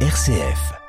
RCF.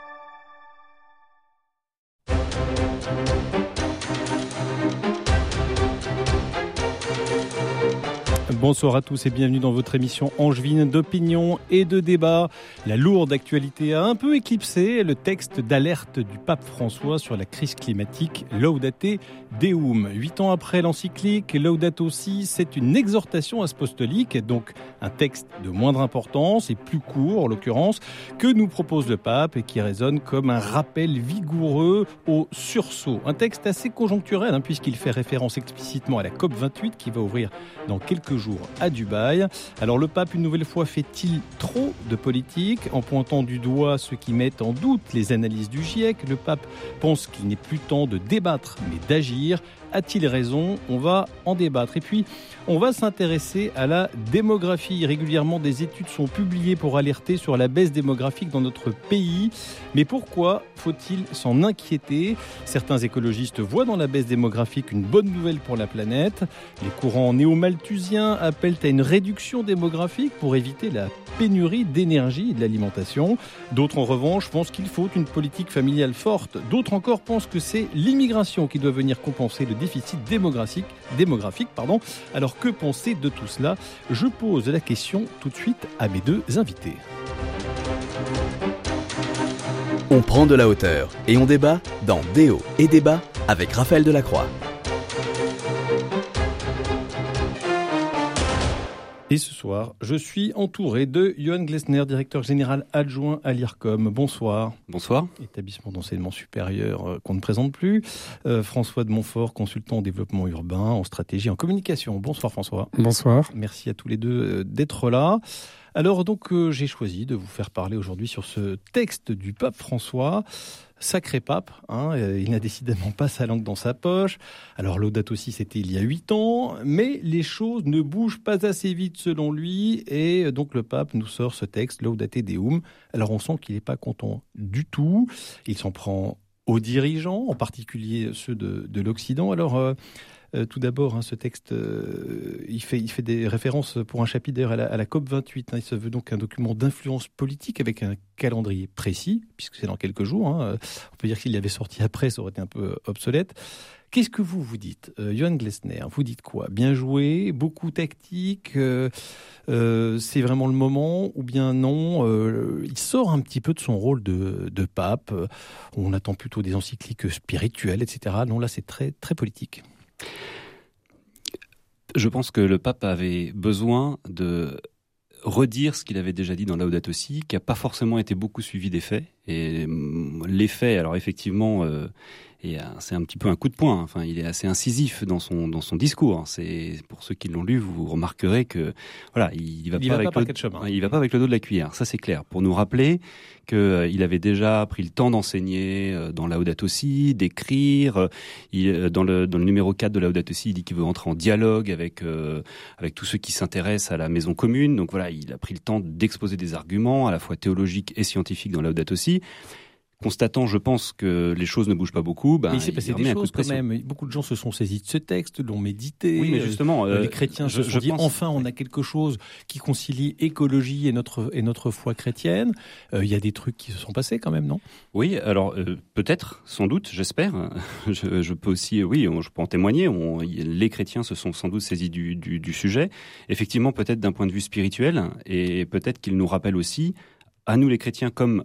Bonsoir à tous et bienvenue dans votre émission angevine d'opinion et de débat. La lourde actualité a un peu éclipsé le texte d'alerte du pape François sur la crise climatique Laudate Deum. Huit ans après l'encyclique, Laudato Si, c'est une exhortation apostolique, donc un texte de moindre importance et plus court en l'occurrence, que nous propose le pape et qui résonne comme un rappel vigoureux au sursaut. Un texte assez conjoncturel hein, puisqu'il fait référence explicitement à la COP28 qui va ouvrir dans quelques jours à Dubaï. Alors le pape, une nouvelle fois, fait-il trop de politique en pointant du doigt ceux qui mettent en doute les analyses du GIEC Le pape pense qu'il n'est plus temps de débattre, mais d'agir. A-t-il raison? On va en débattre. Et puis, on va s'intéresser à la démographie. Régulièrement, des études sont publiées pour alerter sur la baisse démographique dans notre pays. Mais pourquoi faut-il s'en inquiéter? Certains écologistes voient dans la baisse démographique une bonne nouvelle pour la planète. Les courants néo-malthusiens appellent à une réduction démographique pour éviter la pénurie d'énergie et de l'alimentation. D'autres, en revanche, pensent qu'il faut une politique familiale forte. D'autres encore pensent que c'est l'immigration qui doit venir compenser le déficit démographique. démographique pardon. Alors que penser de tout cela? Je pose la question tout de suite à mes deux invités. On prend de la hauteur et on débat dans Déo et débat avec Raphaël Delacroix. Et ce soir, je suis entouré de Johan Glesner, directeur général adjoint à l'IRCOM. Bonsoir. Bonsoir. Établissement d'enseignement supérieur euh, qu'on ne présente plus. Euh, François de Montfort, consultant en développement urbain, en stratégie, en communication. Bonsoir François. Bonsoir. Merci à tous les deux euh, d'être là. Alors donc j'ai choisi de vous faire parler aujourd'hui sur ce texte du pape François. Sacré pape, hein, il n'a décidément pas sa langue dans sa poche. Alors l'audate aussi, c'était il y a huit ans, mais les choses ne bougent pas assez vite selon lui, et donc le pape nous sort ce texte, Laudate Deum. Alors on sent qu'il n'est pas content du tout. Il s'en prend aux dirigeants, en particulier ceux de, l'Occident. Alors euh, euh, tout d'abord, hein, ce texte, euh, il, fait, des références pour un chapitre à la, COP 28. Hein. il se veut donc un document d'influence politique avec un calendrier précis, puisque c'est dans quelques jours. Hein. on peut dire qu'il y avait sorti après, ça aurait été un peu obsolète. Qu'est-ce que vous vous dites, euh, Johan Glesner Vous dites quoi? Bien joué, beaucoup tactique. c'est vraiment le moment ou bien non? Il sort un petit peu de son rôle de, de pape. On attend plutôt des encycliques spirituelles, etc. Non, là, c'est très très politique. Je pense que le pape avait besoin de redire ce qu'il avait déjà dit dans Laudato Si, qui n'a pas forcément été beaucoup suivi des faits. Et mm, les faits, alors effectivement, euh, et c'est un petit peu un coup de poing. Enfin, il est assez incisif dans son dans son discours. C'est pour ceux qui l'ont lu, vous remarquerez que voilà, il va, pas, avec le, il va pas avec le dos de la cuillère. Ça c'est clair. Pour nous rappeler qu'il euh, il avait déjà pris le temps d'enseigner euh, dans Laudato Si, d'écrire. Euh, il, dans le dans le numéro 4 de Laudato Si, il dit qu'il veut entrer en dialogue avec avec tous ceux qui s'intéressent à la maison commune. Donc voilà, il a pris le temps d'exposer des arguments à la fois théologiques et scientifiques dans Laudato Si constatant, je pense, que les choses ne bougent pas beaucoup, ben, il s'est passé des choses quand même. Beaucoup de gens se sont saisis de ce texte, l'ont médité. Oui, mais justement, euh, les chrétiens je, se sont dit enfin, on a quelque chose qui concilie écologie et notre et notre foi chrétienne. Euh, il y a des trucs qui se sont passés quand même, non? Oui, alors euh, peut-être, sans doute, j'espère. Je, je, peux aussi, oui, je peux en témoigner. On, les chrétiens se sont sans doute saisis du, du, du sujet. Effectivement, peut-être d'un point de vue spirituel, et peut-être qu'ils nous rappellent aussi à nous les chrétiens comme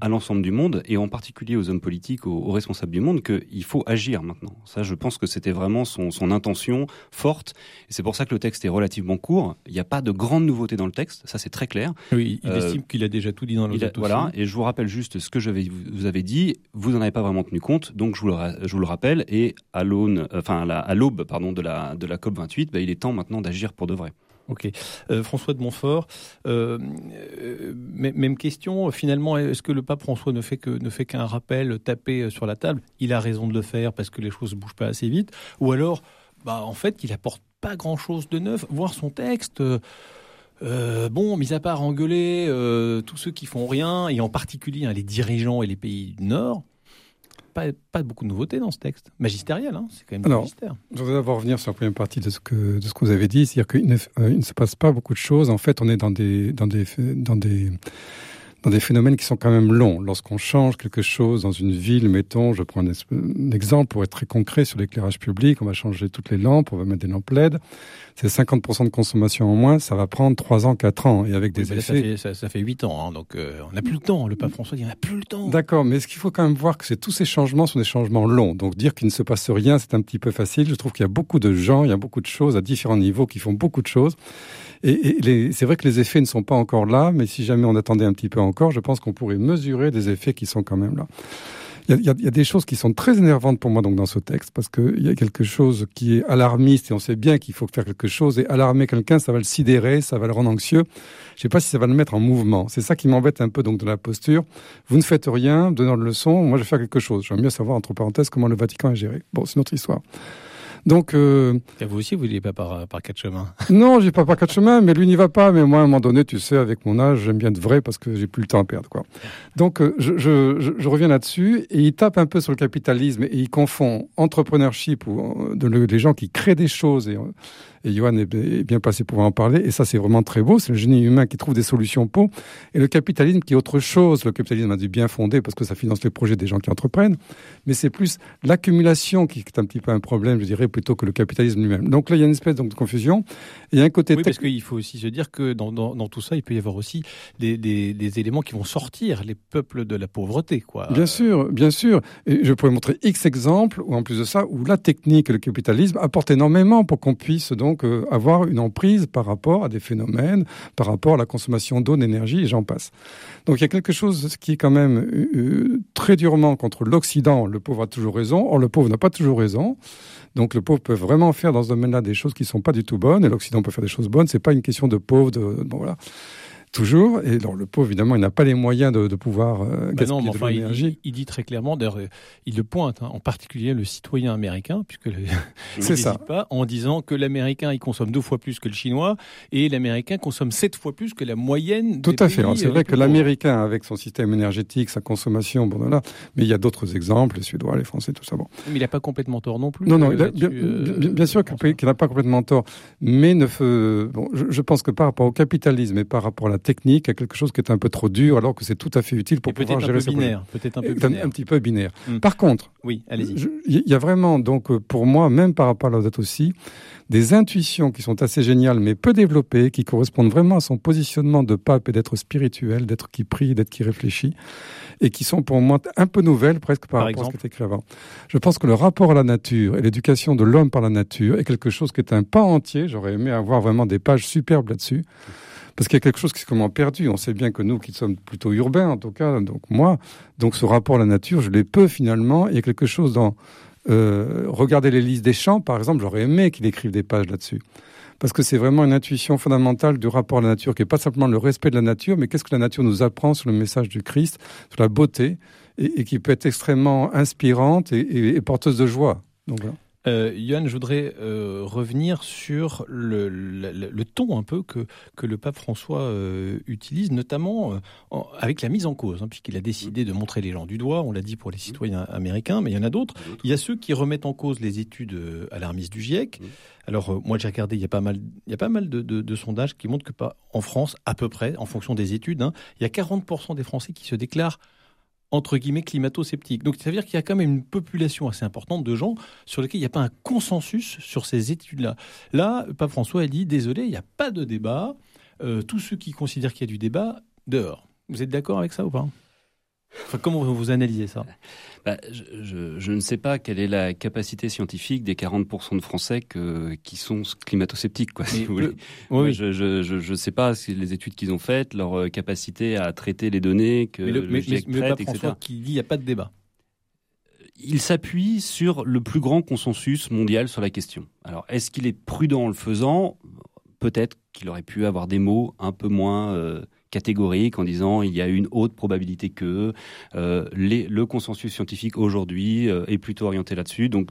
à l'ensemble du monde et en particulier aux hommes politiques, aux, responsables du monde, qu'il faut agir maintenant. Ça, je pense que c'était vraiment son, son, intention forte. Et c'est pour ça que le texte est relativement court. Il n'y a pas de grandes nouveautés dans le texte. Ça, c'est très clair. Oui, il euh, estime qu'il a déjà tout dit dans le texte. Voilà. Et je vous rappelle juste ce que je vais, vous avez dit. Vous n'en avez pas vraiment tenu compte. Donc, je vous le, je vous le rappelle. Et à l'aune, enfin, à l'aube, pardon, de la, de la COP 28, bah, il est temps maintenant d'agir pour de vrai. Ok. Euh, François de Montfort, euh, euh, même question. Finalement, est-ce que le pape François ne fait que ne fait qu'un rappel tapé sur la table? Il a raison de le faire parce que les choses ne bougent pas assez vite. Ou alors, bah en fait, il apporte pas grand-chose de neuf. Voir son texte. bon, mis à part engueuler tous ceux qui font rien, et en particulier hein, les dirigeants et les pays du Nord, pas, beaucoup de nouveautés dans ce texte. Magistériel, hein c'est quand même Alors, magistère. Je voudrais d'abord revenir sur la première partie de ce que, de ce que vous avez dit, c'est-à-dire qu'il ne, euh, ne, se passe pas beaucoup de choses. En fait, on est dans des, dans des, dans des, dans des phénomènes qui sont quand même longs. Lorsqu'on change quelque chose dans une ville, mettons, je prends un, exemple pour être très concret sur l'éclairage public, on va changer toutes les lampes, on va mettre des lampes LED. C'est 50% de consommation en moins, ça va prendre 3 ans, 4 ans, et avec des effets... ça, fait, ça, fait 8 ans, hein, donc euh, on n'a plus le temps. Le pape François dit on n'a plus le temps. D'accord, mais ce qu'il faut quand même voir que c'est tous ces changements sont des changements longs. Donc dire qu'il ne se passe rien, c'est un petit peu facile. Je trouve qu'il y a beaucoup de gens, il y a beaucoup de choses à différents niveaux qui font beaucoup de choses. Et, c'est vrai que les effets ne sont pas encore là, mais si jamais on attendait un petit peu encore, je pense qu'on pourrait mesurer des effets qui sont quand même là. Il y, a, des choses qui sont très énervantes pour moi donc dans ce texte parce qu'il y a quelque chose qui est alarmiste et on sait bien qu'il faut faire quelque chose et alarmer quelqu'un ça va le sidérer, ça va le rendre anxieux. Je sais pas si ça va le mettre en mouvement. C'est ça qui m'embête un peu donc de la posture. Vous ne faites rien, donnant de leçons, moi je vais faire quelque chose. J'aimerais mieux savoir entre parenthèses comment le Vatican est géré. Bon, c'est notre histoire. Donc, euh, et vous aussi, vous n'allez pas par, par quatre chemins Non, j'ai pas par quatre chemins, mais lui n'y va pas. Mais moi, à un moment donné, tu sais, avec mon âge, j'aime bien être vrai parce que j'ai plus le temps à perdre. Quoi. Donc, euh, je, je, je, reviens là-dessus et il tape un peu sur le capitalisme et il confond entrepreneurship ou de, les gens qui créent des choses et et Johan est bien passé pour en parler. Et ça, c'est vraiment très beau. C'est le génie humain qui trouve des solutions pour. Et le capitalisme qui est autre chose. Le capitalisme a du bien fondé parce que ça finance les projets des gens qui entreprennent. Mais c'est plus l'accumulation qui est un petit peu un problème, je dirais, plutôt que le capitalisme lui-même. Donc là, il y a une espèce donc, de confusion. Et un côté. Oui, parce qu'il faut aussi se dire que dans, dans, dans, tout ça, il peut y avoir aussi des, des, des, éléments qui vont sortir les peuples de la pauvreté, quoi. Bien sûr, bien sûr. Et je pourrais montrer X exemples, ou en plus de ça, où la technique et le capitalisme apportent énormément pour qu'on puisse donc donc euh, avoir une emprise par rapport à des phénomènes, par rapport à la consommation d'eau, d'énergie, et j'en passe. Donc il y a quelque chose qui est quand même euh, euh, très durement contre l'Occident. Le pauvre a toujours raison. Or, le pauvre n'a pas toujours raison. Donc le pauvre peut vraiment faire dans ce domaine-là des choses qui sont pas du tout bonnes, et l'Occident peut faire des choses bonnes. C'est pas une question de pauvre, de bon voilà toujours. Et le pauvre, évidemment, il n'a pas les moyens de, pouvoir euh, bah gaspiller de l'énergie. Il, dit très clairement, d'ailleurs, il le pointe, hein, en particulier le citoyen américain, puisque le, c'est ça, pas, en disant que l'américain il consomme deux fois plus que le chinois et l'américain consomme sept fois plus que la moyenne. Tout à fait. C'est vrai que l'américain, avec son système énergétique, sa consommation, bon voilà. Mais il y a d'autres exemples, les Suédois, les Français, tout ça. Bon. Mais il n'a pas complètement tort non plus. Non, non, euh, bien, bien, sûr qu'il n'a pas complètement tort. Mais ne, bon, je, je pense que par rapport au capitalisme et par rapport à la technique, à quelque chose qui est un peu trop dur, alors que c'est tout à fait utile pour pouvoir gérer binaire, Peut-être un peu binaire. Un, petit peu binaire. Hmm. Par contre, oui, allez-y. Il y a vraiment, donc, euh, pour moi, même par rapport à la date aussi, des intuitions qui sont assez géniales, mais peu développées, qui correspondent vraiment à son positionnement de pape et d'être spirituel, d'être qui prie, d'être qui réfléchit, et qui sont pour moi un peu nouvelles presque par, rapport à ce qui est écrit avant. Je pense que le rapport à la nature et l'éducation de l'homme par la nature est quelque chose qui est un pas entier. J'aurais aimé avoir vraiment des pages superbes là-dessus. Parce qu'il y a quelque chose qui est comment perdu. On sait bien que nous, qui sommes plutôt urbains, en tout cas, donc moi, donc ce rapport à la nature, je l'ai peu finalement. Il y a quelque chose dans euh, regarder les listes des champs, par exemple. J'aurais aimé qu'il écrive des pages là-dessus. Parce que c'est vraiment une intuition fondamentale du rapport à la nature, qui n'est pas simplement le respect de la nature, mais qu'est-ce que la nature nous apprend sur le message du Christ, sur la beauté, et, qui peut être extrêmement inspirante et, et porteuse de joie. Donc voilà. Euh, Yann, je voudrais euh, revenir sur le, le, ton un peu que, que le pape François euh, utilise, notamment euh, avec la mise en cause, hein, puisqu'il a décidé de montrer les gens du doigt, on l'a dit pour les citoyens américains, mais il y en a d'autres. Il y a ceux qui remettent en cause les études alarmistes du GIEC. Alors moi j'ai regardé, il y a pas mal, il y a pas mal de, de, de, sondages qui montrent que pas en France, à peu près, en fonction des études, hein, il y a 40% des Français qui se déclarent entre guillemets climato-sceptiques. Donc ça veut dire qu'il y a quand même une population assez importante de gens sur lesquels il n'y a pas un consensus sur ces études-là. Là, Pape François a dit, désolé, il n'y a pas de débat. Euh, tous ceux qui considèrent qu'il y a du débat, dehors. Vous êtes d'accord avec ça ou pas? Comment vous analysez ça bah, je, ne sais pas quelle est la capacité scientifique des 40% de Français qui sont climato-sceptiques. Quoi, si vous voulez. Oui, Je ne sais pas si les études qu'ils ont faites, leur euh, capacité à traiter les données que mais le, le GIEC traite, etc. qui dit il n'y a pas de débat. Il s'appuie sur le plus grand consensus mondial sur la question. Alors, est-ce qu'il est prudent en le faisant? Peut-être qu'il aurait pu avoir des mots un peu moins... Euh, catégorique en disant il y a une haute probabilité que euh, le consensus scientifique aujourd'hui euh, est plutôt orienté là-dessus, donc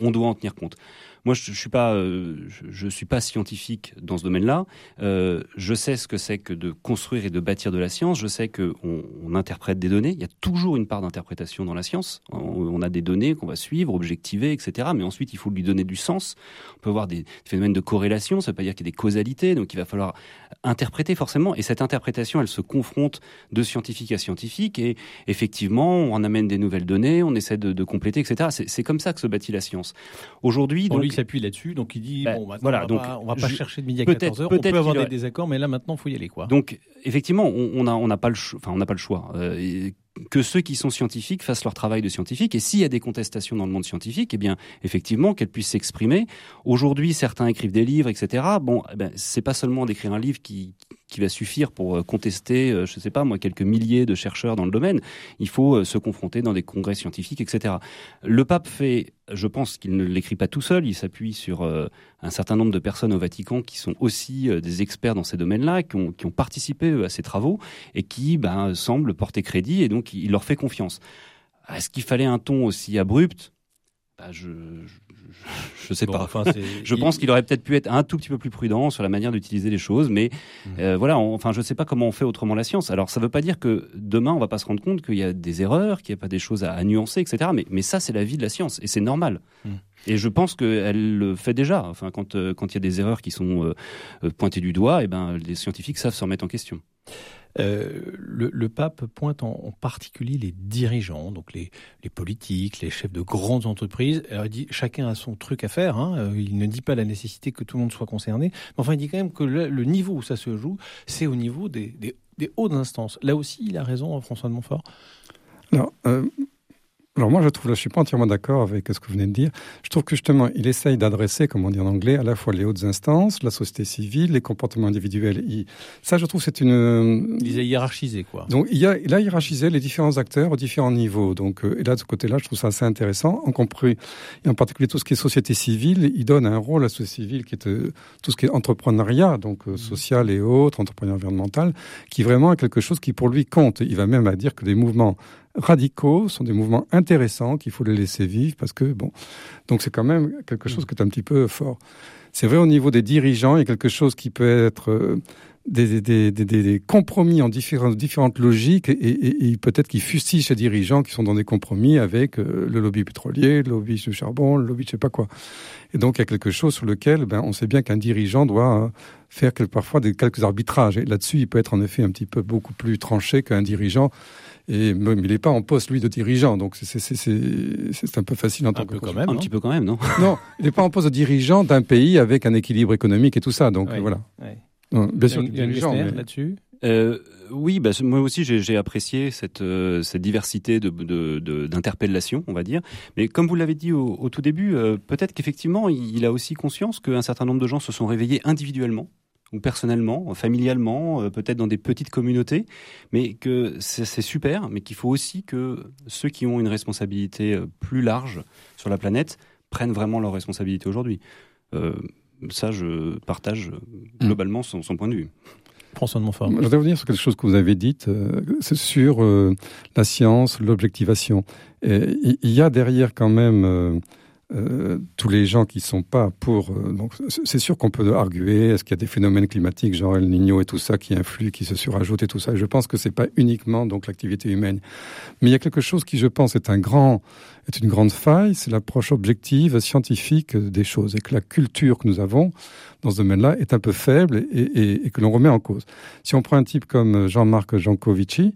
on doit en tenir compte. Moi, je, je suis pas, euh, je, je, suis pas scientifique dans ce domaine-là. Euh, je sais ce que c'est que de construire et de bâtir de la science. Je sais que on, on interprète des données. Il y a toujours une part d'interprétation dans la science. On, on, a des données qu'on va suivre, objectiver, etc. Mais ensuite, il faut lui donner du sens. On peut avoir des phénomènes de corrélation. Ça veut pas dire qu'il y a des causalités. Donc, il va falloir interpréter forcément. Et cette interprétation, elle se confronte de scientifique à scientifique. Et effectivement, on amène des nouvelles données, on essaie de, de compléter, etc. C'est comme ça que se bâtit la science. Aujourd'hui, donc, lui s'appuie là-dessus, donc il dit ben, bon, voilà, on va donc pas, on va pas je, chercher de midi à 14 heures. On peut avoir des désaccords, mais là maintenant, faut y aller, quoi. Donc effectivement, on n'a on a pas le, enfin, on n'a pas le choix. Euh, que ceux qui sont scientifiques fassent leur travail de scientifique. Et s'il y a des contestations dans le monde scientifique, eh bien, effectivement, qu'elles puissent s'exprimer. Aujourd'hui, certains écrivent des livres, etc. Bon, eh ben, c'est pas seulement d'écrire un livre qui, qui va suffire pour euh, contester, euh, je sais pas moi, quelques milliers de chercheurs dans le domaine. Il faut euh, se confronter dans des congrès scientifiques, etc. Le pape fait, je pense qu'il ne l'écrit pas tout seul. Il s'appuie sur un certain nombre de personnes au Vatican qui sont aussi des experts dans ces domaines-là, qui ont, qui ont participé à ces travaux et qui ben, semblent porter crédit et donc il leur fait confiance. Est-ce qu'il fallait un ton aussi abrupt? Bah, je, je sais pas. Enfin, je pense qu'il aurait peut-être pu être un tout petit peu plus prudent sur la manière d'utiliser les choses, mais mmh. euh, voilà. enfin, je sais pas comment on fait autrement la science. Alors, ça veut pas dire que demain on va pas se rendre compte qu'il y a des erreurs, qu'il n'y a pas des choses à, à nuancer, etc. Mais, mais ça, c'est la vie de la science et c'est normal. Mmh. Et je pense qu'elle le fait déjà. Enfin, quand euh, quand il y a des erreurs qui sont euh, euh pointées du doigt, et eh ben les scientifiques savent s'en mettre en question. Euh, le, pape pointe en, particulier les dirigeants, donc les, politiques, les chefs de grandes entreprises. Alors il dit chacun a son truc à faire. Hein. Euh, il ne dit pas la nécessité que tout le monde soit concerné, mais enfin il dit quand même que le, niveau où ça se joue, c'est au niveau des, hautes instances. Là aussi, il a raison, hein, François de Montfort? Euh, alors moi, je trouve, là, je suis pas entièrement d'accord avec ce que vous venez de dire. Je trouve que justement, il essaye d'adresser, comme on dit en anglais, à la fois les hautes instances, la société civile, les comportements individuels. Il... Ça, je trouve, c'est une. Il a hiérarchisé, quoi. Donc, il, a, il a hiérarchisé les différents acteurs aux différents niveaux. Donc, euh, et là, de ce côté-là, je trouve ça assez intéressant. En compris, et en particulier tout ce qui est société civile, il donne un rôle à la société civile qui est euh, tout ce qui est entrepreneuriat, donc euh, social et autres, entrepreneuriat environnemental, qui vraiment est quelque chose qui pour lui compte. Il va même à dire que des mouvements radicaux, sont des mouvements intéressants qu'il faut les laisser vivre parce que bon, donc c'est quand même quelque chose qui est un petit peu fort. C'est vrai au niveau des dirigeants, il y a quelque chose qui peut être euh, des, des, des, des, compromis en différentes, différentes logiques et, peut-être qu'ils fustigent ces dirigeants qui sont dans des compromis avec euh, le lobby pétrolier, le lobby du charbon, le lobby je sais pas quoi. Et donc il y a quelque chose sur lequel ben, on sait bien qu'un dirigeant doit euh, faire quelques, parfois des, quelques arbitrages. Et là-dessus, il peut être en effet un petit peu beaucoup plus tranché qu'un dirigeant et même, il n'est pas en poste, lui, de dirigeant. Donc, c'est un peu facile en tant un que. Peu quand même, un petit peu quand même, non Non, il n'est pas en poste de dirigeant d'un pays avec un équilibre économique et tout ça. Donc, oui, voilà. Oui. Non, bien sûr, dirigeant. Mais... là-dessus? Euh, oui, bah, moi aussi j'ai apprécié cette, euh, cette diversité d'interpellations, de, de, on va dire. Mais comme vous l'avez dit au, au, tout début, euh, peut-être qu'effectivement il a aussi conscience qu'un certain nombre de gens se sont réveillés individuellement ou personnellement, familialement, euh, peut-être dans des petites communautés, mais que c'est super, mais qu'il faut aussi que ceux qui ont une responsabilité euh, plus large sur la planète prennent vraiment leur responsabilité aujourd'hui. Euh, ça, je partage mmh. globalement son, son point de vue. François de Montfort. Je voudrais revenir sur quelque chose que vous avez dit, euh, sur euh, la science, l'objectivation. Il y a derrière quand même euh, tous les gens qui sont pas pour. Euh, donc, c'est sûr qu'on peut arguer. Est-ce qu'il y a des phénomènes climatiques, genre El Niño et tout ça, qui influent, qui se surajoutent et tout ça. Je pense que c'est pas uniquement donc l'activité humaine, mais il y a quelque chose qui, je pense, est un grand, est une grande faille. C'est l'approche objective, scientifique des choses, et que la culture que nous avons dans ce domaine-là est un peu faible et, et, et que l'on remet en cause. Si on prend un type comme Jean-Marc Jancovici,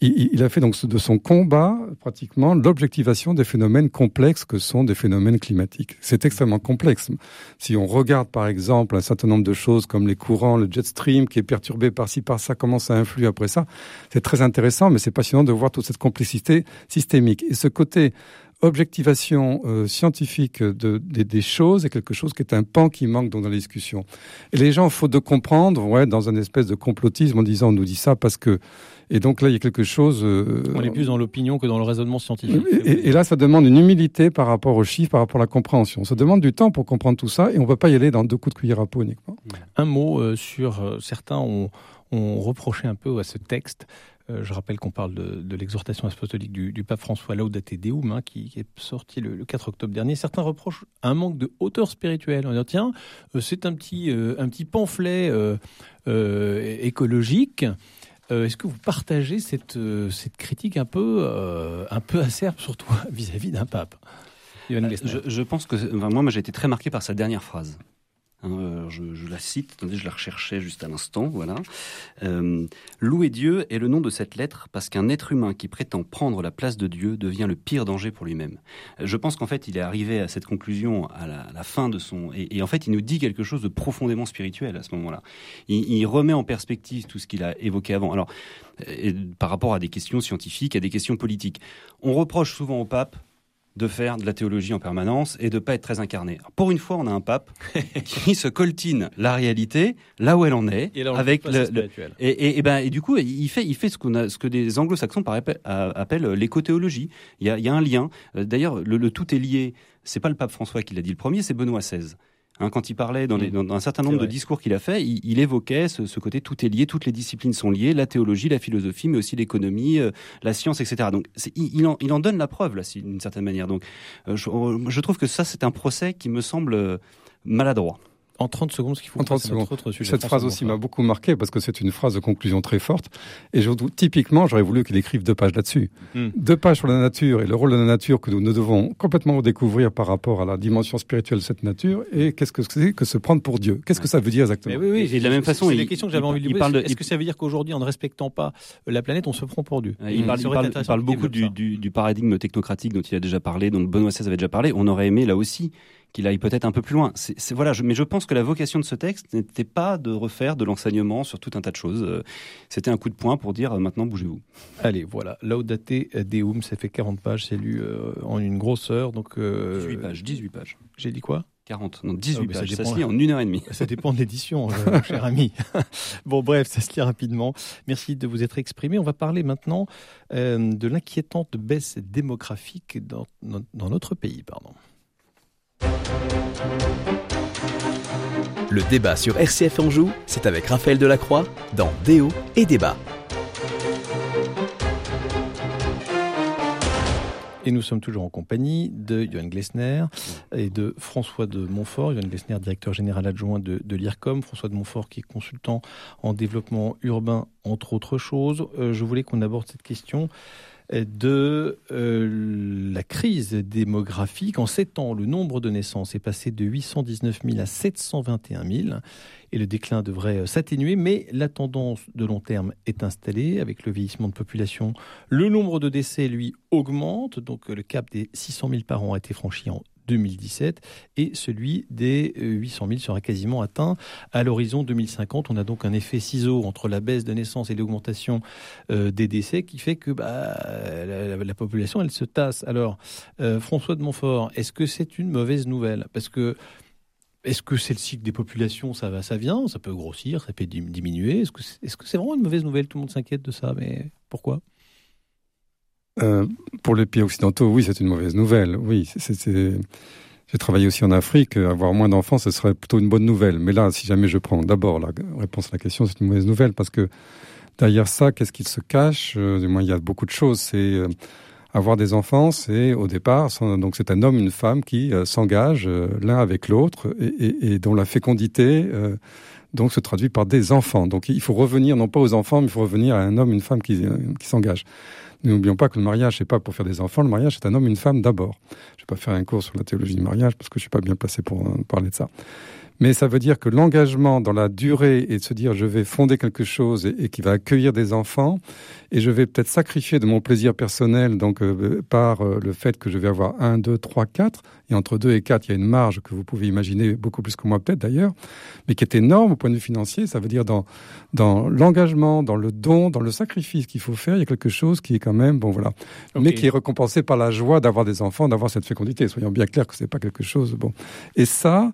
il, a fait donc de son combat pratiquement l'objectivation des phénomènes complexes que sont des phénomènes climatiques. C'est extrêmement complexe. Si on regarde par exemple un certain nombre de choses comme les courants, le jet stream qui est perturbé par-ci par-ça, comment ça influe après ça, c'est très intéressant, mais c'est passionnant de voir toute cette complexité systémique. Et ce côté objectivation euh, scientifique de, de, des choses est quelque chose qui est un pan qui manque dans les discussions. Et les gens, faut de comprendre, ouais, dans un espèce de complotisme en disant on nous dit ça parce que et donc là, il y a quelque chose. Euh, on est plus dans l'opinion que dans le raisonnement scientifique. Et, et, là, ça demande une humilité par rapport aux chiffres, par rapport à la compréhension. Ça demande du temps pour comprendre tout ça, et on ne peut pas y aller dans deux coups de cuillère à peau uniquement. Un mot euh, sur euh, certains ont, ont reproché un peu à ce texte je rappelle qu'on parle de, l'exhortation apostolique du, pape François Laudate Deum, hein, qui, est sorti le, 4 octobre dernier. Certains reprochent un manque de hauteur spirituelle. On dit tiens, euh, c'est un petit, euh, un petit pamphlet écologique. Est-ce que vous partagez cette, cette critique un peu, un peu acerbe, surtout vis-à-vis d'un pape? Je, je, pense que moi, moi j'ai été très marqué par sa dernière phrase. Hein, je, la cite, attendez, je la recherchais juste à l'instant, voilà. Euh, Louer Dieu est le nom de cette lettre parce qu'un être humain qui prétend prendre la place de Dieu devient le pire danger pour lui-même. Je pense qu'en fait, il est arrivé à cette conclusion à la, fin de son... Et, en fait, il nous dit quelque chose de profondément spirituel à ce moment-là. Il, remet en perspective tout ce qu'il a évoqué avant. Alors, par rapport à des questions scientifiques, à des questions politiques. On reproche souvent au pape de faire de la théologie en permanence et de pas être très incarné. pour une fois, on a un pape qui se coltine la réalité là où elle en est, et avec le, et, et, ben et du coup, il fait il fait ce qu'on a ce que des Anglo-Saxons appellent l'écothéologie. Il y a, il y a un lien. Euh, d'ailleurs, le, le tout est lié. C'est pas le pape François qui l'a dit le premier, c'est Benoît XVI. Hein, quand il parlait dans, mm. un certain nombre de discours qu'il a fait, il, évoquait ce, côté tout est lié, toutes les disciplines sont liées, la théologie, la philosophie, mais aussi l'économie, euh, la science, etc. Donc il, en, il, en, donne la preuve là, d'une certaine manière. Donc euh, je, je, trouve que ça c'est un procès qui me semble euh, maladroit en 30 secondes ce qu'il faut. En 30 secondes. Autre sujet, Cette phrase aussi m'a beaucoup marqué parce que c'est une phrase de conclusion très forte. Et je, typiquement, j'aurais voulu qu'il écrive deux pages là-dessus. Hmm. Deux pages sur la nature et le rôle de la nature que nous, nous devons complètement redécouvrir par rapport à la dimension spirituelle de cette nature et qu'est-ce que c'est que se prendre pour Dieu. Qu'est-ce que ça veut dire exactement Oui, oui, et de la même façon, c'est des questions que j'avais envie de lui poser. Est-ce que ça veut dire qu'aujourd'hui, en ne respectant pas la planète, on se prend pour Dieu Il parle, il parle, beaucoup du, du, paradigme technocratique dont il a déjà parlé, dont Benoît XVI avait déjà parlé. On aurait aimé là aussi qu'il aille peut-être un peu plus loin. C'est, voilà, mais je pense que la vocation de ce texte n'était pas de refaire de l'enseignement sur tout un tas de choses. Euh, c'était un coup de poing pour dire euh, maintenant bougez-vous. Allez, voilà, Laudate Deum, ça fait 40 pages, c'est lu euh, en une grosse heure. Donc, 18 pages, 18 pages. J'ai dit quoi? 40, non 18 pages, ça, se lit en une heure et demie. Ça dépend de l'édition, cher ami. bon, bref, ça se lit rapidement. Merci de vous être exprimé. On va parler maintenant de l'inquiétante baisse démographique dans, dans notre pays. Pardon. Le débat sur RCF Anjou, c'est avec Raphaël Delacroix dans Déo et Débat. Et nous sommes toujours en compagnie de Johan Glesner et de François de Montfort. Johan Glesner, directeur général adjoint de, de l'IRCOM. François de Montfort, qui est consultant en développement urbain, entre autres choses. Euh, je voulais qu'on aborde cette question de euh, la crise démographique. En sept ans, le nombre de naissances est passé de 819 000 à 721 000 et le déclin devrait euh, s'atténuer, mais la tendance de long terme est installée avec le vieillissement de population. Le nombre de décès, lui, augmente, donc le cap des 600 000 par an a été franchi en 2017 et celui des 800 euh, 000 sera quasiment atteint à l'horizon 2050. On a donc un effet ciseau entre la baisse de naissance et l'augmentation euh, des décès qui fait que bah, la, population elle se tasse. Alors euh, François de Montfort, est-ce que c'est une mauvaise nouvelle? Parce que est-ce que c'est le cycle des populations, ça va, ça vient, ça peut grossir, ça peut diminuer. Est-ce que c'est vraiment une mauvaise nouvelle? Tout le monde s'inquiète de ça, mais pourquoi? Euh, pour les pays occidentaux, oui, c'est une mauvaise nouvelle. Oui, j'ai travaillé aussi en Afrique. Avoir moins d'enfants, ce serait plutôt une bonne nouvelle. Mais là, si jamais je prends d'abord la réponse à la question, c'est une mauvaise nouvelle parce que derrière ça, qu'est-ce qu'il se cache? Euh, Du moins, il y a beaucoup de choses. C'est euh, avoir des enfants, c'est au départ, donc c'est un homme, une femme qui s'engagent l'un avec l'autre et, dont la fécondité donc se traduit par des enfants. Donc il faut revenir non pas aux enfants, mais il faut revenir à un homme, une femme qui, s'engagent. N'oublions pas que le mariage, c'est pas pour faire des enfants. Le mariage, c'est un homme une femme d'abord. Je vais pas faire un cours sur la théologie du mariage parce que je suis pas bien placé pour euh, parler de ça mais ça veut dire que l'engagement dans la durée et de se dire je vais fonder quelque chose et, qui va accueillir des enfants et je vais peut-être sacrifier de mon plaisir personnel donc euh, par euh, le fait que je vais avoir un, deux, trois, quatre et entre deux et quatre il y a une marge que vous pouvez imaginer beaucoup plus que moi peut-être d'ailleurs, mais qui est énorme au point de vue financier. Ça veut dire dans dans l'engagement, dans le don, dans le sacrifice qu'il faut faire, il y a quelque chose qui est quand même bon voilà, mais qui est récompensé par la joie d'avoir des enfants, d'avoir cette fécondité. Soyons bien clairs que c'est pas quelque chose bon. Et ça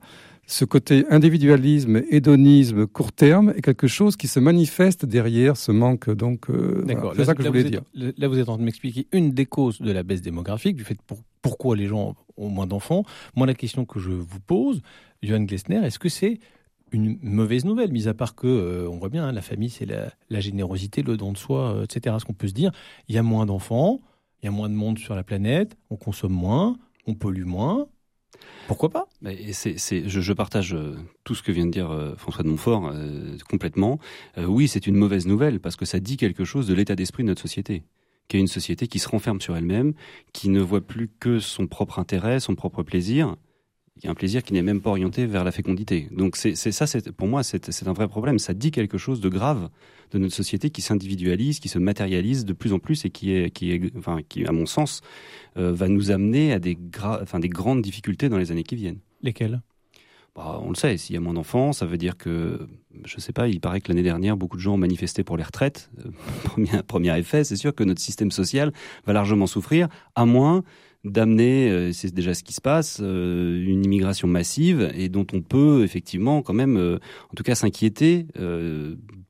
ce côté individualisme, hédonisme, court terme est quelque chose qui se manifeste derrière ce manque. Donc, euh, c'est ça que je voulais dire. là, vous êtes en train de m'expliquer une des causes de la baisse démographique, du fait pour, pourquoi les gens ont moins d'enfants. Moi, la question que je vous pose, Johan Glesner, est-ce que c'est une mauvaise nouvelle, mis à part que, euh, on voit bien, hein, la famille, c'est la, générosité, le don de soi, euh, etc. Ce qu'on peut se dire, il y a moins d'enfants, il y a moins de monde sur la planète, on consomme moins, on pollue moins. Pourquoi pas? Je, partage euh, tout ce que vient de dire François de Montfort complètement. oui, c'est une mauvaise nouvelle parce que ça dit quelque chose de l'état d'esprit de notre société qui est une société qui se renferme sur elle-même, qui ne voit plus que son propre intérêt, son propre plaisir, il y a un plaisir qui n'est même pas orienté vers la fécondité. Donc c'est ça, pour moi, c'est un vrai problème. Ça dit quelque chose de grave de notre société qui s'individualise, qui se matérialise de plus en plus et qui est, qui est, enfin, qui, à mon sens, euh, va nous amener à des, enfin, des grandes difficultés dans les années qui viennent. Lesquelles? Bah, on le sait, s'il y a moins d'enfants, ça veut dire que, je ne sais pas, il paraît que l'année dernière, beaucoup de gens ont manifesté pour les retraites. Euh, premier, premier effet, c'est sûr que notre système social va largement souffrir, à moins d'amener, euh, c'est déjà ce qui se passe, euh, une immigration massive et dont on peut effectivement quand même, euh, en tout cas, s'inquiéter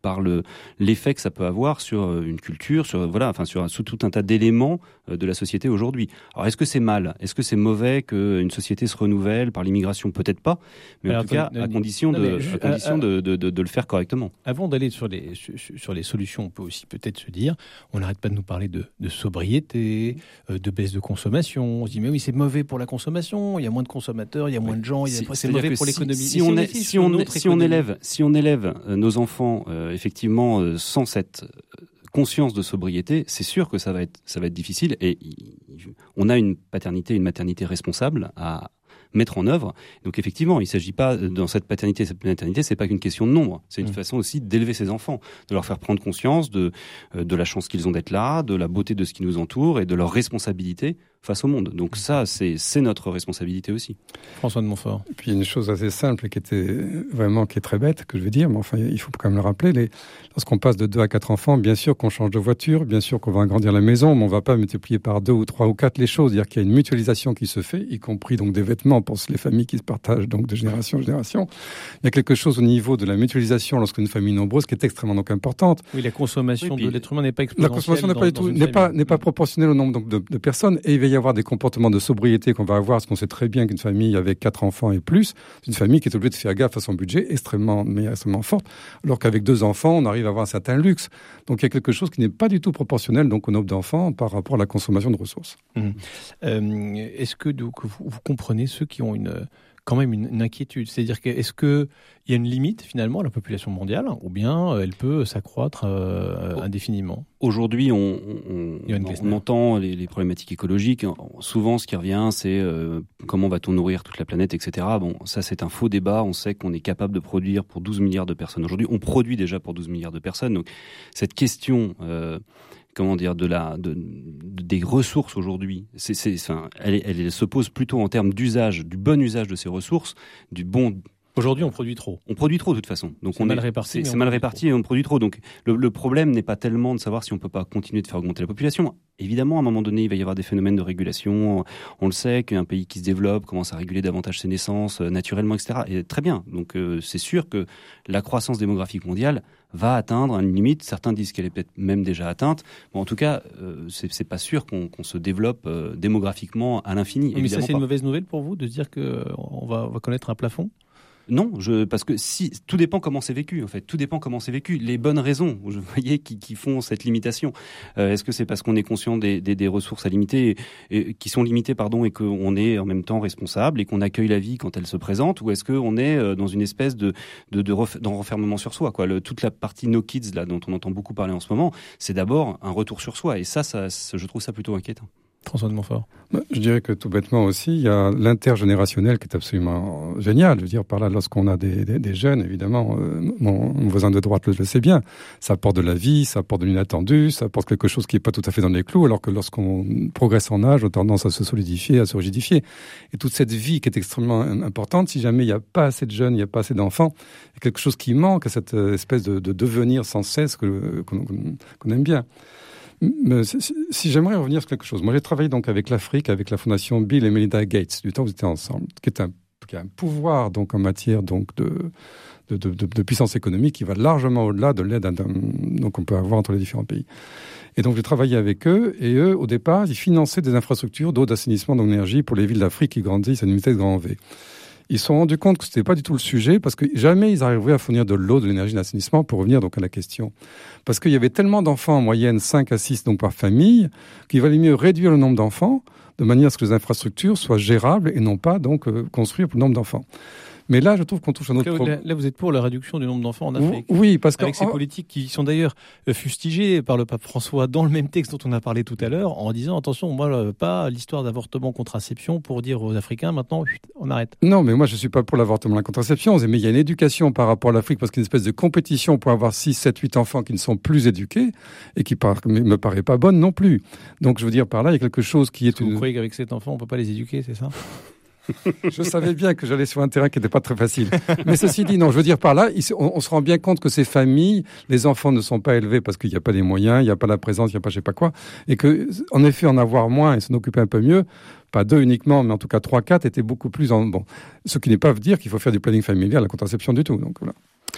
par le l'effet que ça peut avoir sur une culture, sur voilà, enfin sur, sur tout un tas d'éléments de la société aujourd'hui. Alors est-ce que c'est mal? Est-ce que c'est mauvais qu'une société se renouvelle par l'immigration? Peut-être pas, mais en tout cas à condition, de, à condition de, de, de, le faire correctement. Avant d'aller sur les sur les solutions, on peut aussi peut-être se dire, on n'arrête pas de nous parler de, de sobriété, de baisse de consommation on se dit mais oui c'est mauvais pour la consommation, il y a moins de consommateurs, il y a moins de gens, c'est mauvais pour l'économie. Si, on, si, on, élève, si on élève euh, nos enfants euh, effectivement euh, sans cette conscience de sobriété, c'est sûr que ça va être ça va être difficile et on a une paternité, une maternité responsable à mettre en œuvre. Donc effectivement, il ne s'agit pas dans cette paternité, cette maternité, c'est pas qu'une question de nombre. C'est une mmh. façon aussi d'élever ses enfants, de leur faire prendre conscience de de la chance qu'ils ont d'être là, de la beauté de ce qui nous entoure et de leur responsabilité face au monde. Donc ça, c'est notre responsabilité aussi. François de Montfort. Et puis une chose assez simple qui était vraiment qui est très bête, que je veux dire, mais enfin il faut quand même le rappeler. Les... Lorsqu'on passe de deux à quatre enfants, bien sûr qu'on change de voiture, bien sûr qu'on va agrandir la maison, mais on va pas multiplier par deux ou trois ou quatre les choses. C'est-à-dire qu'il y a une mutualisation qui se fait, y compris donc des vêtements pour les familles qui se partagent donc de génération en génération. Il y a quelque chose au niveau de la mutualisation lorsqu'une famille nombreuse qui est extrêmement donc importante. Oui, la consommation de l'être humain n'est pas La consommation n'est pas, n'est pas, n'est pas proportionnelle au nombre donc, de, de personnes et il va y avoir des comportements de sobriété qu'on va avoir, parce qu'on sait très bien qu'une famille avec quatre enfants et plus, c'est une famille qui est obligée de faire gaffe à son budget extrêmement, mais extrêmement forte, alors qu'avec deux enfants, on arrive à avoir un certain luxe. Donc il y a quelque chose qui n'est pas du tout proportionnel donc au nombre d'enfants par rapport à la consommation de ressources. Mmh. Euh, est-ce que donc, vous, comprenez ceux qui ont une quand même une, inquiétude. C'est-à-dire que est-ce qu'il y a une limite finalement à la population mondiale ou bien euh, elle peut s'accroître euh, indéfiniment? Aujourd'hui, on, on, entend les, problématiques écologiques. Souvent, ce qui revient, c'est euh, comment va-t-on nourrir toute la planète, etc. Bon, ça c'est un faux débat. On sait qu'on est capable de produire pour 12 milliards de personnes aujourd'hui. On produit déjà pour 12 milliards de personnes. Donc cette question comment dire, de la, de, des ressources aujourd'hui. C'est, c'est, enfin, elle, elle, se pose plutôt en termes d'usage, du bon usage de ces ressources, du bon Aujourd'hui, on produit trop. On produit trop de toute façon. Donc c'est on mal réparti. C'est mal réparti et on produit trop. Donc le, le problème n'est pas tellement de savoir si on peut pas continuer de faire augmenter la population. Évidemment, à un moment donné, il va y avoir des phénomènes de régulation. On le sait qu'un pays qui se développe commence à réguler davantage ses naissances euh, naturellement, etc. Et très bien. Donc euh, c'est sûr que la croissance démographique mondiale va atteindre une limite. Certains disent qu'elle est peut-être même déjà atteinte. En tout cas, euh, c'est pas sûr qu'on se développe euh, démographiquement à l'infini. Mais ça, c'est une mauvaise nouvelle pour vous de se dire qu'on va, on va connaître un plafond? Non, je, parce que si tout dépend comment c'est vécu en fait, tout dépend comment c'est vécu. Les bonnes raisons, vous voyez, qui, font cette limitation. Euh, est-ce que c'est parce qu'on est conscient des, ressources qui sont limitées, pardon, et qu'on est en même temps responsable et qu'on accueille la vie quand elle se présente, ou est-ce qu'on est euh, dans une espèce de, renfermement sur soi, quoi. Toute la partie no kids là dont on entend beaucoup parler en ce moment, c'est d'abord un retour sur soi, et ça, je trouve ça plutôt inquiétant. François de Montfort bah, Je dirais que tout bêtement aussi, il y a l'intergénérationnel qui est absolument génial. Je veux dire, par là, lorsqu'on a des, jeunes, évidemment, euh, mon, voisin de droite le, sait bien, ça apporte de la vie, ça apporte de l'inattendu, ça apporte quelque chose qui n'est pas tout à fait dans les clous, alors que lorsqu'on progresse en âge, on a tendance à se solidifier, à se rigidifier. Et toute cette vie qui est extrêmement importante, si jamais il n'y a pas assez de jeunes, il n'y a pas assez d'enfants, il y a quelque chose qui manque à cette euh, espèce de, de devenir sans cesse qu'on aime bien. Si, j'aimerais revenir sur quelque chose, moi j'ai travaillé donc avec l'Afrique, avec la fondation Bill et Melinda Gates, du temps où vous étiez ensemble, qui est un, pouvoir donc en matière donc de, puissance économique qui va largement au-delà de l'aide donc on peut avoir entre les différents pays. Et donc j'ai travaillé avec eux, et eux, au départ, ils finançaient des infrastructures d'eau, d'assainissement, d'énergie pour les villes d'Afrique qui grandissent à une vitesse grand V ils se sont rendus compte que c'était pas du tout le sujet parce que jamais ils arrivaient à fournir de l'eau, de l'énergie d'assainissement pour revenir donc à la question. Parce qu'il y avait tellement d'enfants en moyenne, 5 à 6 donc par famille, qu'il valait mieux réduire le nombre d'enfants de manière à ce que les infrastructures soient gérables et non pas donc euh, construire pour le nombre d'enfants. Mais là, je trouve qu'on touche à notre problème. Là, vous êtes pour la réduction du nombre d'enfants en Afrique. Oui, parce que avec ces politiques qui sont d'ailleurs euh, fustigées par le pape François dans le même texte dont on a parlé tout à l'heure, en disant attention, moi pas l'histoire d'avortement contraception pour dire aux Africains maintenant on arrête. Non, mais moi je suis pas pour l'avortement la contraception, mais il y a une éducation par rapport à l'Afrique parce qu'il y a une espèce de compétition pour avoir 6, 7, 8 enfants qui ne sont plus éduqués et qui ne me paraît pas bonne non plus. Donc je veux dire par là, il y a quelque chose qui est. Vous croyez qu'avec cet enfant on peut pas les éduquer, c'est ça? je savais bien que j'allais sur un terrain qui n'était pas très facile. Mais ceci dit, non, je veux dire par là, on, se rend bien compte que ces familles, les enfants ne sont pas élevés parce qu'il n'y a pas les moyens, il n'y a pas la présence, il n'y a pas je sais pas quoi, et que, en effet, en avoir moins et s'en occuper un peu mieux, pas deux uniquement, mais en tout cas trois, quatre, était beaucoup plus en bon. Ce qui n'est pas dire qu'il faut faire du planning familial, la contraception du tout. Donc voilà.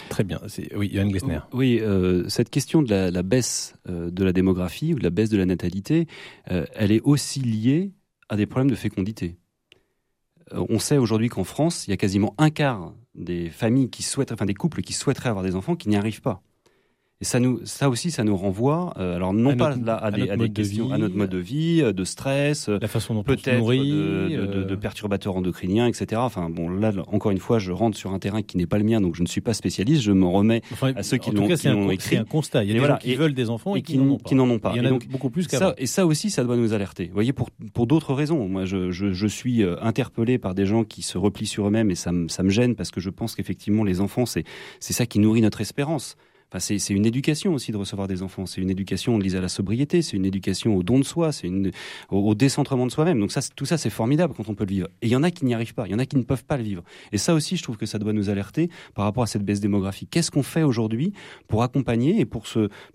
Très bien. Oui, Yann Glesner. Oui, euh, cette question de la, baisse euh, de la démographie ou de la baisse de la natalité, euh, elle est aussi liée à des problèmes de fécondité. Euh, on sait aujourd'hui qu'en France, il y a quasiment un quart des familles qui souhaitent, enfin des couples qui souhaiteraient avoir des enfants qui n'y arrivent pas. Et ça, nous, ça aussi, ça nous renvoie, euh, alors non pas là, à, des, questions, à notre mode de vie, euh, de stress, la façon dont peut-être de, de, de, perturbateurs endocriniens, etc. Enfin bon, là encore une fois, je rentre sur un terrain qui n'est pas le mien, donc je ne suis pas spécialiste. Je me remets à ceux qui l'ont écrit. C'est un constat. Il y a des gens qui veulent des enfants et, qui, n'en ont pas. Il y en a donc, beaucoup plus qu'avant. Et ça aussi, ça doit nous alerter. Vous voyez, pour pour d'autres raisons. Moi, je, je, je, suis euh, interpellé par des gens qui se replient sur eux-mêmes et ça, ça me gêne parce que je pense qu'effectivement, les enfants, c'est c'est ça qui nourrit notre espérance c'est une éducation aussi de recevoir des enfants. C'est une éducation, on à la sobriété, c'est une éducation au don de soi, c'est au, décentrement de soi-même. Donc ça, tout ça, c'est formidable quand on peut le vivre. Et il y en a qui n'y arrivent pas, il y en a qui ne peuvent pas le vivre. Et ça aussi, je trouve que ça doit nous alerter par rapport à cette baisse démographique. Qu'est-ce qu'on fait aujourd'hui pour accompagner et pour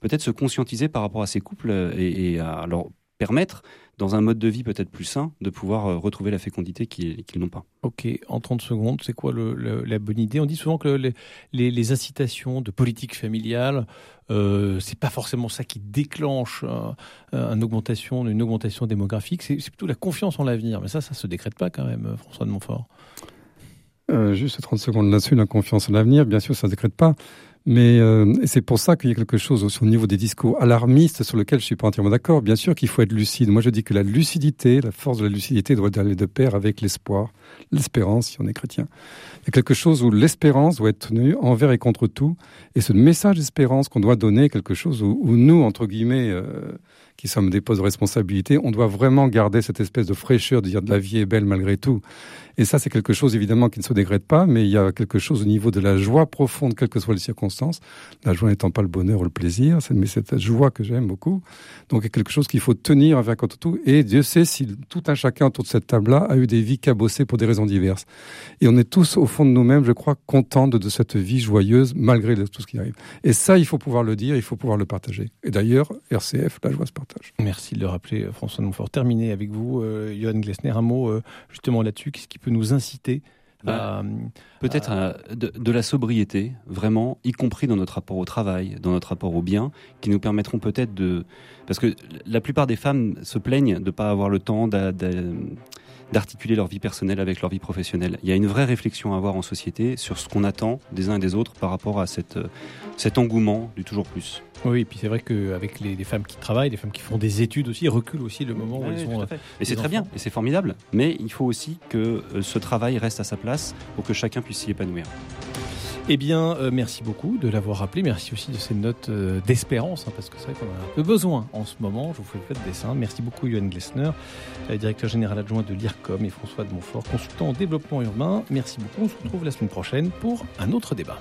peut-être se conscientiser par rapport à ces couples et, et à leur permettre dans un mode de vie peut-être plus sain, de pouvoir euh, retrouver la fécondité qu'ils n'ont pas. Ok, en 30 secondes, c'est quoi la bonne idée? On dit souvent que les, incitations de politique familiale, euh, c'est pas forcément ça qui déclenche une, augmentation, une augmentation démographique, c'est plutôt la confiance en l'avenir. Mais ça, ça se décrète pas quand même, François de Montfort. Euh, juste 30 secondes là-dessus, la confiance en l'avenir, bien sûr, ça ne se décrète pas. Mais euh, c'est pour ça qu'il y a quelque chose au niveau des discours alarmistes sur lequel je suis pas entièrement d'accord. Bien sûr qu'il faut être lucide. Moi, je dis que la lucidité, la force de la lucidité doit aller de pair avec l'espoir, l'espérance, si on est chrétien. Il y a quelque chose où l'espérance doit être tenue envers et contre tout. Et ce message d'espérance qu'on doit donner, quelque chose où, nous, entre guillemets, euh, qui sommes des postes de responsabilité, on doit vraiment garder cette espèce de fraîcheur de dire de la vie est belle malgré tout. Et ça, c'est quelque chose évidemment qui ne se dégrade pas, mais il y a quelque chose au niveau de la joie profonde, quelles que soient les circonstances. La joie n'étant pas le bonheur ou le plaisir, mais cette joie que j'aime beaucoup. Donc, a quelque chose qu'il faut tenir contre tout. Et Dieu sait si tout un chacun autour de cette table-là a eu des vies cabossées pour des raisons diverses. Et on est tous, au fond de nous-mêmes, je crois, contents de, cette vie joyeuse malgré tout ce qui arrive. Et ça, il faut pouvoir le dire, il faut pouvoir le partager. Et d'ailleurs, RCF, la joie se partage. Merci de le rappeler, François Montfort. Terminé avec vous, euh, Johan Glesner, un mot euh, justement là-dessus. Qu'est-ce qui peut nous inciter bah, Peut-être de, la sobriété, vraiment, y compris dans notre rapport au travail, dans notre rapport au bien, qui nous permettront peut-être de... Parce que la plupart des femmes se plaignent de ne pas avoir le temps d'articuler leur vie personnelle avec leur vie professionnelle. Il y a une vraie réflexion à avoir en société sur ce qu'on attend des uns et des autres par rapport à cette, cet engouement du toujours plus. Oui, et puis c'est vrai qu'avec les, les, femmes qui travaillent, les femmes qui font des études aussi, reculent aussi le moment où elles sont. Et c'est très bien, et c'est formidable. Mais il faut aussi que euh, ce travail reste à sa place pour que chacun puisse s'y épanouir. Eh bien, euh, merci beaucoup de l'avoir rappelé. Merci aussi de ces notes euh, d'espérance, hein, parce que c'est vrai qu'on a un peu besoin en ce moment. Je vous fais le fait de dessin. Merci beaucoup, Yoann Glessner, directeur général adjoint de l'IRCOM, et François de Montfort, consultant en développement urbain. Merci beaucoup. On se retrouve la semaine prochaine pour un autre débat.